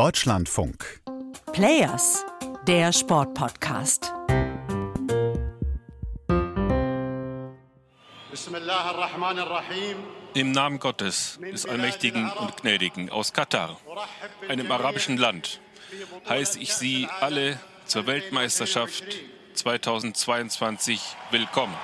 Deutschlandfunk. Players, der Sportpodcast. Im Namen Gottes, des Allmächtigen und Gnädigen, aus Katar, einem arabischen Land, heiße ich Sie alle zur Weltmeisterschaft 2022 willkommen.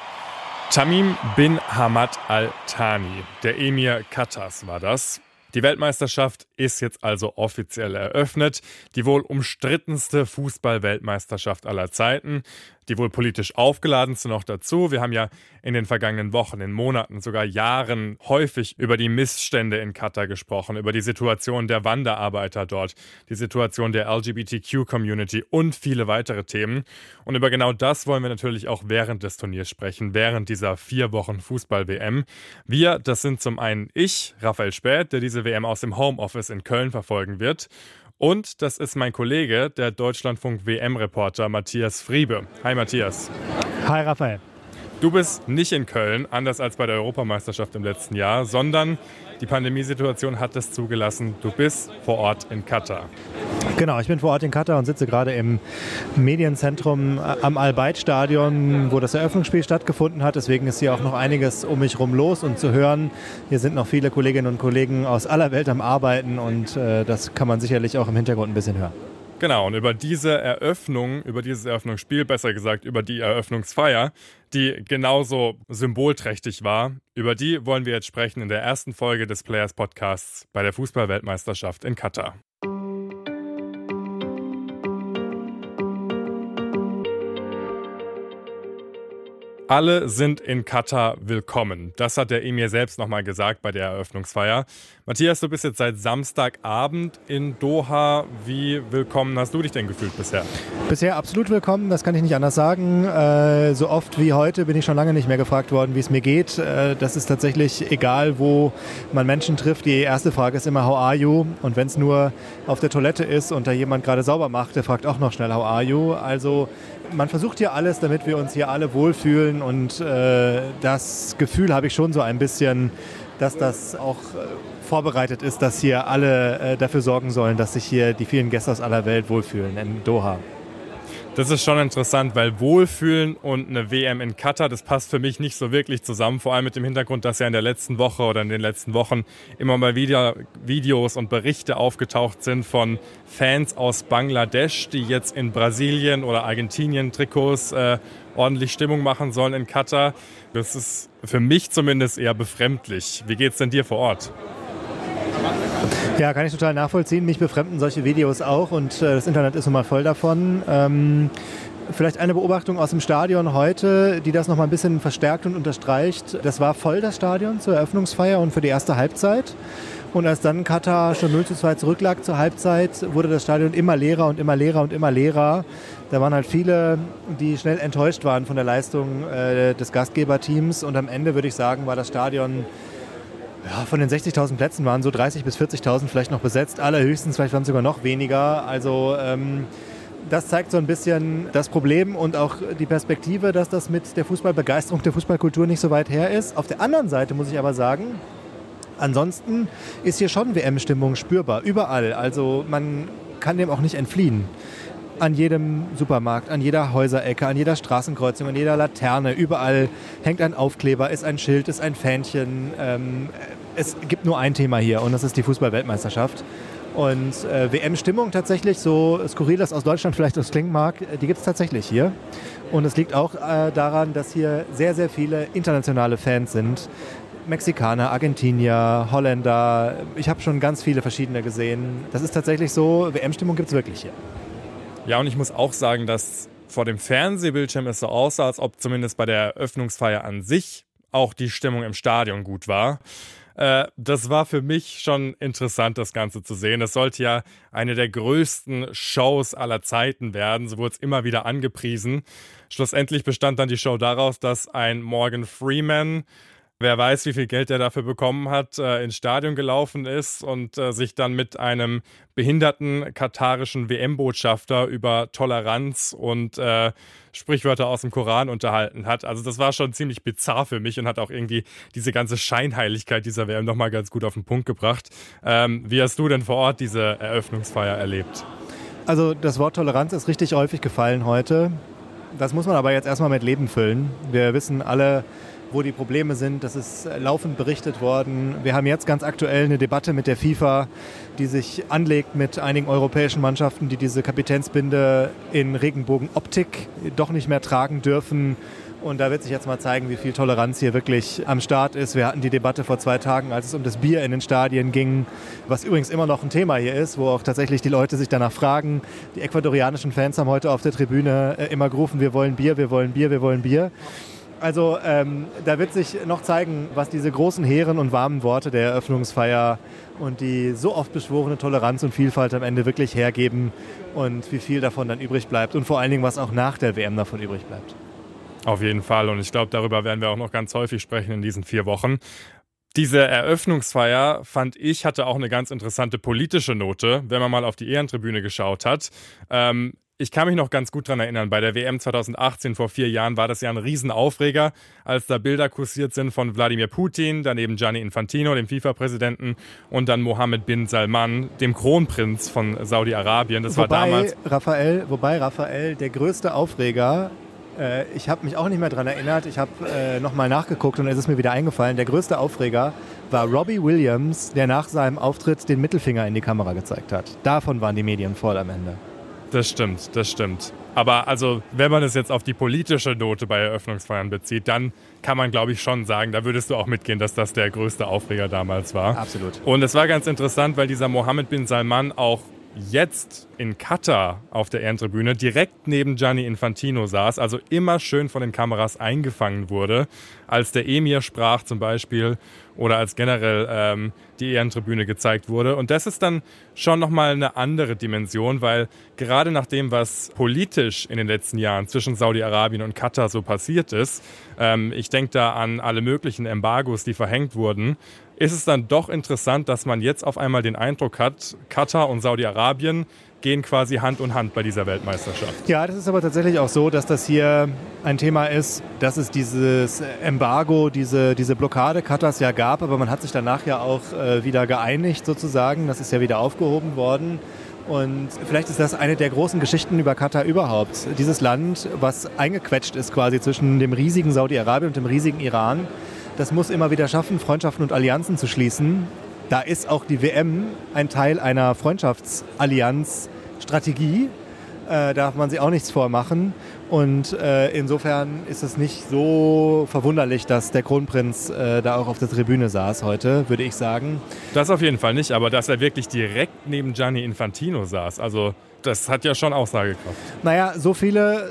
Tamim bin Hamad Al-Thani, der Emir Katars war das. Die Weltmeisterschaft ist jetzt also offiziell eröffnet. Die wohl umstrittenste Fußball-Weltmeisterschaft aller Zeiten die wohl politisch aufgeladenste noch dazu. Wir haben ja in den vergangenen Wochen, in Monaten, sogar Jahren häufig über die Missstände in Katar gesprochen, über die Situation der Wanderarbeiter dort, die Situation der LGBTQ-Community und viele weitere Themen. Und über genau das wollen wir natürlich auch während des Turniers sprechen, während dieser vier Wochen Fußball-WM. Wir, das sind zum einen ich, Raphael Späth, der diese WM aus dem Homeoffice in Köln verfolgen wird. Und das ist mein Kollege, der Deutschlandfunk WM-Reporter Matthias Friebe. Hi Matthias. Hi Raphael. Du bist nicht in Köln, anders als bei der Europameisterschaft im letzten Jahr, sondern die Pandemiesituation hat es zugelassen. Du bist vor Ort in Katar. Genau, ich bin vor Ort in Katar und sitze gerade im Medienzentrum am Al-Bayt-Stadion, wo das Eröffnungsspiel stattgefunden hat. Deswegen ist hier auch noch einiges um mich herum los und zu hören. Hier sind noch viele Kolleginnen und Kollegen aus aller Welt am Arbeiten und äh, das kann man sicherlich auch im Hintergrund ein bisschen hören. Genau, und über diese Eröffnung, über dieses Eröffnungsspiel, besser gesagt über die Eröffnungsfeier, die genauso symbolträchtig war, über die wollen wir jetzt sprechen in der ersten Folge des Players Podcasts bei der Fußballweltmeisterschaft in Katar. Alle sind in Katar willkommen. Das hat der Emir selbst nochmal gesagt bei der Eröffnungsfeier. Matthias, du bist jetzt seit Samstagabend in Doha. Wie willkommen hast du dich denn gefühlt bisher? Bisher absolut willkommen, das kann ich nicht anders sagen. Äh, so oft wie heute bin ich schon lange nicht mehr gefragt worden, wie es mir geht. Äh, das ist tatsächlich egal, wo man Menschen trifft. Die erste Frage ist immer, how are you? Und wenn es nur auf der Toilette ist und da jemand gerade sauber macht, der fragt auch noch schnell, how are you? Also man versucht hier alles, damit wir uns hier alle wohlfühlen und äh, das Gefühl habe ich schon so ein bisschen, dass das auch vorbereitet ist, dass hier alle äh, dafür sorgen sollen, dass sich hier die vielen Gäste aus aller Welt wohlfühlen in Doha. Das ist schon interessant, weil Wohlfühlen und eine WM in Katar, das passt für mich nicht so wirklich zusammen. Vor allem mit dem Hintergrund, dass ja in der letzten Woche oder in den letzten Wochen immer mal wieder Videos und Berichte aufgetaucht sind von Fans aus Bangladesch, die jetzt in Brasilien oder Argentinien Trikots äh, ordentlich Stimmung machen sollen in Katar. Das ist für mich zumindest eher befremdlich. Wie geht's denn dir vor Ort? Ja, kann ich total nachvollziehen. Mich befremden solche Videos auch und äh, das Internet ist nun mal voll davon. Ähm, vielleicht eine Beobachtung aus dem Stadion heute, die das noch mal ein bisschen verstärkt und unterstreicht. Das war voll das Stadion zur Eröffnungsfeier und für die erste Halbzeit. Und als dann Katar schon 0 zu 2 zurücklag zur Halbzeit, wurde das Stadion immer leerer und immer leerer und immer leerer. Da waren halt viele, die schnell enttäuscht waren von der Leistung äh, des Gastgeberteams. Und am Ende würde ich sagen, war das Stadion ja, von den 60.000 Plätzen waren so 30.000 bis 40.000 vielleicht noch besetzt. Allerhöchstens vielleicht waren es sogar noch weniger. Also ähm, das zeigt so ein bisschen das Problem und auch die Perspektive, dass das mit der Fußballbegeisterung, der Fußballkultur nicht so weit her ist. Auf der anderen Seite muss ich aber sagen, ansonsten ist hier schon WM-Stimmung spürbar, überall. Also man kann dem auch nicht entfliehen an jedem Supermarkt, an jeder Häuserecke, an jeder Straßenkreuzung, an jeder Laterne, überall hängt ein Aufkleber, ist ein Schild, ist ein Fähnchen. Ähm, es gibt nur ein Thema hier und das ist die Fußball-Weltmeisterschaft. Und äh, WM-Stimmung tatsächlich, so skurril das aus Deutschland vielleicht aus klingen mag, die gibt es tatsächlich hier. Und es liegt auch äh, daran, dass hier sehr, sehr viele internationale Fans sind. Mexikaner, Argentinier, Holländer. Ich habe schon ganz viele verschiedene gesehen. Das ist tatsächlich so, WM-Stimmung gibt es wirklich hier. Ja, und ich muss auch sagen, dass vor dem Fernsehbildschirm es so aussah, als ob zumindest bei der Eröffnungsfeier an sich auch die Stimmung im Stadion gut war. Äh, das war für mich schon interessant, das Ganze zu sehen. Das sollte ja eine der größten Shows aller Zeiten werden. So wurde es immer wieder angepriesen. Schlussendlich bestand dann die Show daraus, dass ein Morgan Freeman Wer weiß, wie viel Geld er dafür bekommen hat, äh, ins Stadion gelaufen ist und äh, sich dann mit einem behinderten katarischen WM-Botschafter über Toleranz und äh, Sprichwörter aus dem Koran unterhalten hat. Also das war schon ziemlich bizarr für mich und hat auch irgendwie diese ganze Scheinheiligkeit dieser WM nochmal ganz gut auf den Punkt gebracht. Ähm, wie hast du denn vor Ort diese Eröffnungsfeier erlebt? Also das Wort Toleranz ist richtig häufig gefallen heute. Das muss man aber jetzt erstmal mit Leben füllen. Wir wissen alle, wo die Probleme sind. Das ist laufend berichtet worden. Wir haben jetzt ganz aktuell eine Debatte mit der FIFA, die sich anlegt mit einigen europäischen Mannschaften, die diese Kapitänsbinde in Regenbogenoptik doch nicht mehr tragen dürfen. Und da wird sich jetzt mal zeigen, wie viel Toleranz hier wirklich am Start ist. Wir hatten die Debatte vor zwei Tagen, als es um das Bier in den Stadien ging, was übrigens immer noch ein Thema hier ist, wo auch tatsächlich die Leute sich danach fragen. Die ecuadorianischen Fans haben heute auf der Tribüne äh, immer gerufen, wir wollen Bier, wir wollen Bier, wir wollen Bier. Also ähm, da wird sich noch zeigen, was diese großen, hehren und warmen Worte der Eröffnungsfeier und die so oft beschworene Toleranz und Vielfalt am Ende wirklich hergeben und wie viel davon dann übrig bleibt und vor allen Dingen, was auch nach der WM davon übrig bleibt. Auf jeden Fall und ich glaube, darüber werden wir auch noch ganz häufig sprechen in diesen vier Wochen. Diese Eröffnungsfeier, fand ich, hatte auch eine ganz interessante politische Note, wenn man mal auf die Ehrentribüne geschaut hat. Ähm, ich kann mich noch ganz gut daran erinnern, bei der WM 2018 vor vier Jahren war das ja ein Riesenaufreger, als da Bilder kursiert sind von Wladimir Putin, daneben Gianni Infantino, dem FIFA-Präsidenten, und dann Mohammed bin Salman, dem Kronprinz von Saudi-Arabien. Das wobei, war damals. Raphael, wobei Raphael, der größte Aufreger, äh, ich habe mich auch nicht mehr daran erinnert, ich habe äh, nochmal nachgeguckt und es ist mir wieder eingefallen, der größte Aufreger war Robbie Williams, der nach seinem Auftritt den Mittelfinger in die Kamera gezeigt hat. Davon waren die Medien voll am Ende. Das stimmt, das stimmt. Aber also, wenn man es jetzt auf die politische Note bei Eröffnungsfeiern bezieht, dann kann man, glaube ich, schon sagen, da würdest du auch mitgehen, dass das der größte Aufreger damals war. Absolut. Und es war ganz interessant, weil dieser Mohammed bin Salman auch jetzt in Katar auf der Ehrentribüne direkt neben Gianni Infantino saß, also immer schön von den Kameras eingefangen wurde, als der Emir sprach zum Beispiel oder als generell ähm, die Ehrentribüne gezeigt wurde. Und das ist dann schon nochmal eine andere Dimension, weil gerade nach dem, was politisch in den letzten Jahren zwischen Saudi-Arabien und Katar so passiert ist, ähm, ich denke da an alle möglichen Embargos, die verhängt wurden, ist es dann doch interessant, dass man jetzt auf einmal den Eindruck hat, Katar und Saudi-Arabien gehen quasi Hand in Hand bei dieser Weltmeisterschaft. Ja, das ist aber tatsächlich auch so, dass das hier ein Thema ist, dass es dieses Embargo, diese, diese Blockade Katars ja gab, aber man hat sich danach ja auch äh, wieder geeinigt sozusagen. Das ist ja wieder aufgehoben worden. Und vielleicht ist das eine der großen Geschichten über Katar überhaupt. Dieses Land, was eingequetscht ist quasi zwischen dem riesigen Saudi-Arabien und dem riesigen Iran das muss immer wieder schaffen, Freundschaften und Allianzen zu schließen. Da ist auch die WM ein Teil einer Freundschaftsallianz-Strategie. Äh, darf man sich auch nichts vormachen. Und äh, insofern ist es nicht so verwunderlich, dass der Kronprinz äh, da auch auf der Tribüne saß heute, würde ich sagen. Das auf jeden Fall nicht, aber dass er wirklich direkt neben Gianni Infantino saß, also das hat ja schon Aussagekraft. Naja, so viele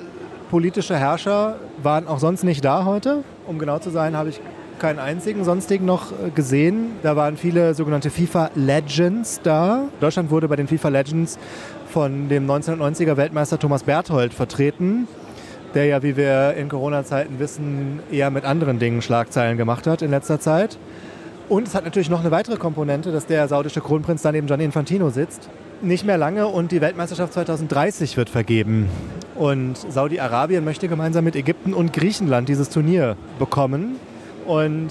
politische Herrscher waren auch sonst nicht da heute. Um genau zu sein, habe ich keinen einzigen sonstigen noch äh, gesehen. Da waren viele sogenannte FIFA Legends da. Deutschland wurde bei den FIFA Legends von dem 1990er Weltmeister Thomas Berthold vertreten, der ja, wie wir in Corona-Zeiten wissen, eher mit anderen Dingen Schlagzeilen gemacht hat in letzter Zeit. Und es hat natürlich noch eine weitere Komponente, dass der saudische Kronprinz da neben Gianni Infantino sitzt. Nicht mehr lange und die Weltmeisterschaft 2030 wird vergeben. Und Saudi-Arabien möchte gemeinsam mit Ägypten und Griechenland dieses Turnier bekommen. Und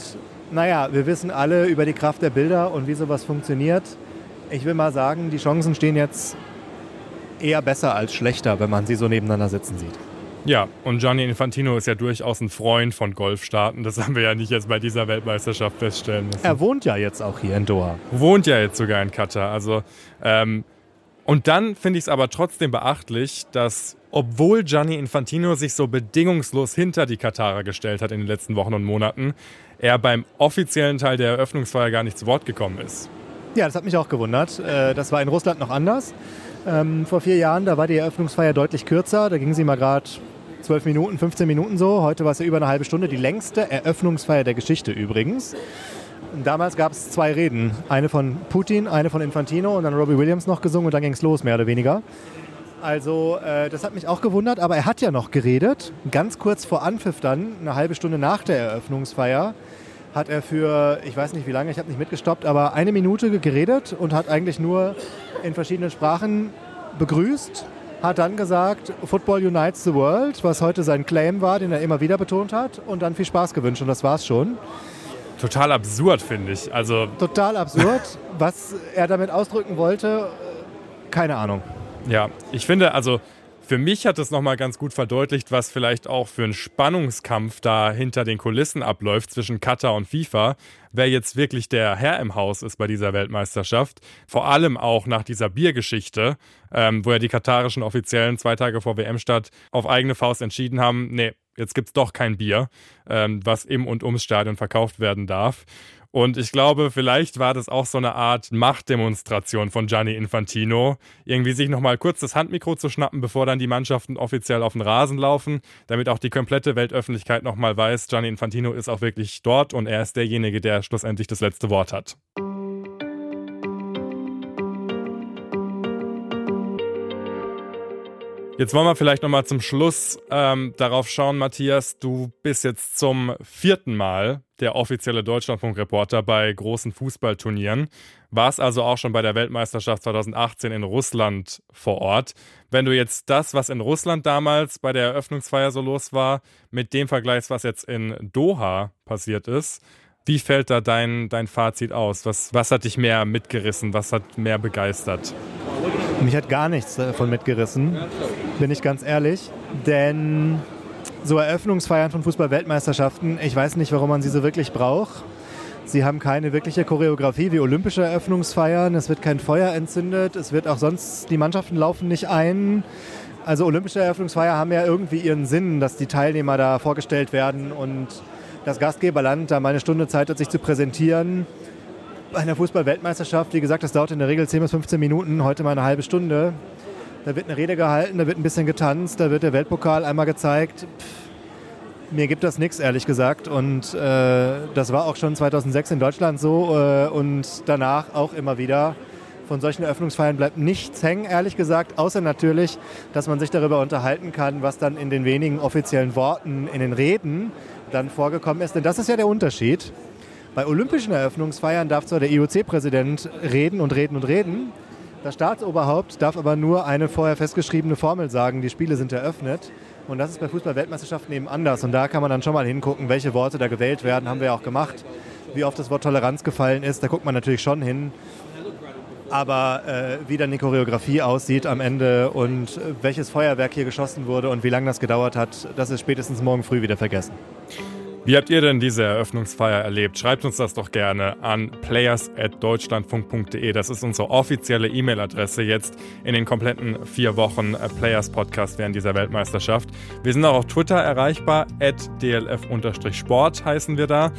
naja, wir wissen alle über die Kraft der Bilder und wie sowas funktioniert. Ich will mal sagen, die Chancen stehen jetzt eher besser als schlechter, wenn man sie so nebeneinander sitzen sieht. Ja, und Gianni Infantino ist ja durchaus ein Freund von Golfstaaten. Das haben wir ja nicht jetzt bei dieser Weltmeisterschaft feststellen müssen. Er wohnt ja jetzt auch hier in Doha. Wohnt ja jetzt sogar in Katar. Also, ähm, und dann finde ich es aber trotzdem beachtlich, dass obwohl Gianni Infantino sich so bedingungslos hinter die Katarer gestellt hat in den letzten Wochen und Monaten, er beim offiziellen Teil der Eröffnungsfeier gar nicht zu Wort gekommen ist. Ja, das hat mich auch gewundert. Äh, das war in Russland noch anders. Ähm, vor vier Jahren, da war die Eröffnungsfeier deutlich kürzer. Da ging sie mal gerade 12 Minuten, 15 Minuten so. Heute war es ja über eine halbe Stunde. Die längste Eröffnungsfeier der Geschichte übrigens. Damals gab es zwei Reden. Eine von Putin, eine von Infantino und dann Robbie Williams noch gesungen und dann ging es los, mehr oder weniger. Also äh, das hat mich auch gewundert, aber er hat ja noch geredet. Ganz kurz vor Anpfiff dann, eine halbe Stunde nach der Eröffnungsfeier, hat er für, ich weiß nicht wie lange, ich habe nicht mitgestoppt, aber eine Minute geredet und hat eigentlich nur in verschiedenen Sprachen begrüßt, hat dann gesagt, Football unites the world, was heute sein Claim war, den er immer wieder betont hat, und dann viel Spaß gewünscht und das war's schon. Total absurd, finde ich. Also Total absurd. was er damit ausdrücken wollte, keine Ahnung. Ja, ich finde, also für mich hat es nochmal ganz gut verdeutlicht, was vielleicht auch für ein Spannungskampf da hinter den Kulissen abläuft zwischen Katar und FIFA, wer jetzt wirklich der Herr im Haus ist bei dieser Weltmeisterschaft. Vor allem auch nach dieser Biergeschichte, ähm, wo ja die katarischen Offiziellen zwei Tage vor WM-Start auf eigene Faust entschieden haben, nee, jetzt gibt es doch kein Bier, ähm, was im und ums Stadion verkauft werden darf. Und ich glaube, vielleicht war das auch so eine Art Machtdemonstration von Gianni Infantino, irgendwie sich nochmal kurz das Handmikro zu schnappen, bevor dann die Mannschaften offiziell auf den Rasen laufen, damit auch die komplette Weltöffentlichkeit nochmal weiß, Gianni Infantino ist auch wirklich dort und er ist derjenige, der schlussendlich das letzte Wort hat. Jetzt wollen wir vielleicht nochmal zum Schluss ähm, darauf schauen, Matthias. Du bist jetzt zum vierten Mal der offizielle Deutschlandfunk-Reporter bei großen Fußballturnieren. Warst also auch schon bei der Weltmeisterschaft 2018 in Russland vor Ort. Wenn du jetzt das, was in Russland damals bei der Eröffnungsfeier so los war, mit dem vergleichst, was jetzt in Doha passiert ist, wie fällt da dein, dein Fazit aus? Was, was hat dich mehr mitgerissen? Was hat mehr begeistert? Mich hat gar nichts davon mitgerissen, bin ich ganz ehrlich. Denn so Eröffnungsfeiern von Fußball-Weltmeisterschaften, ich weiß nicht, warum man sie so wirklich braucht. Sie haben keine wirkliche Choreografie wie olympische Eröffnungsfeiern. Es wird kein Feuer entzündet. Es wird auch sonst, die Mannschaften laufen nicht ein. Also olympische Eröffnungsfeier haben ja irgendwie ihren Sinn, dass die Teilnehmer da vorgestellt werden und das Gastgeberland da mal eine Stunde Zeit hat, sich zu präsentieren. Bei einer Fußball-Weltmeisterschaft, wie gesagt, das dauert in der Regel 10 bis 15 Minuten, heute mal eine halbe Stunde. Da wird eine Rede gehalten, da wird ein bisschen getanzt, da wird der Weltpokal einmal gezeigt. Pff, mir gibt das nichts, ehrlich gesagt. Und äh, das war auch schon 2006 in Deutschland so äh, und danach auch immer wieder. Von solchen Eröffnungsfeiern bleibt nichts hängen, ehrlich gesagt, außer natürlich, dass man sich darüber unterhalten kann, was dann in den wenigen offiziellen Worten, in den Reden dann vorgekommen ist. Denn das ist ja der Unterschied. Bei olympischen Eröffnungsfeiern darf zwar der IOC-Präsident reden und reden und reden, das Staatsoberhaupt darf aber nur eine vorher festgeschriebene Formel sagen, die Spiele sind eröffnet. Und das ist bei Fußball-Weltmeisterschaften eben anders. Und da kann man dann schon mal hingucken, welche Worte da gewählt werden, haben wir ja auch gemacht. Wie oft das Wort Toleranz gefallen ist, da guckt man natürlich schon hin. Aber äh, wie dann die Choreografie aussieht am Ende und welches Feuerwerk hier geschossen wurde und wie lange das gedauert hat, das ist spätestens morgen früh wieder vergessen. Wie habt ihr denn diese Eröffnungsfeier erlebt? Schreibt uns das doch gerne an players.deutschlandfunk.de. Das ist unsere offizielle E-Mail-Adresse jetzt in den kompletten vier Wochen äh, Players Podcast während dieser Weltmeisterschaft. Wir sind auch auf Twitter erreichbar, dlf-sport heißen wir da.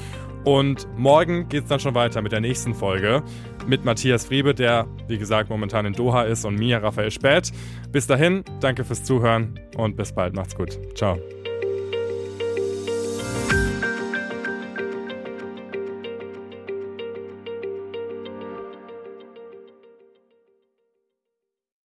Und morgen geht es dann schon weiter mit der nächsten Folge mit Matthias Friebe, der, wie gesagt, momentan in Doha ist, und mir, Raphael Späth. Bis dahin, danke fürs Zuhören und bis bald. Macht's gut. Ciao.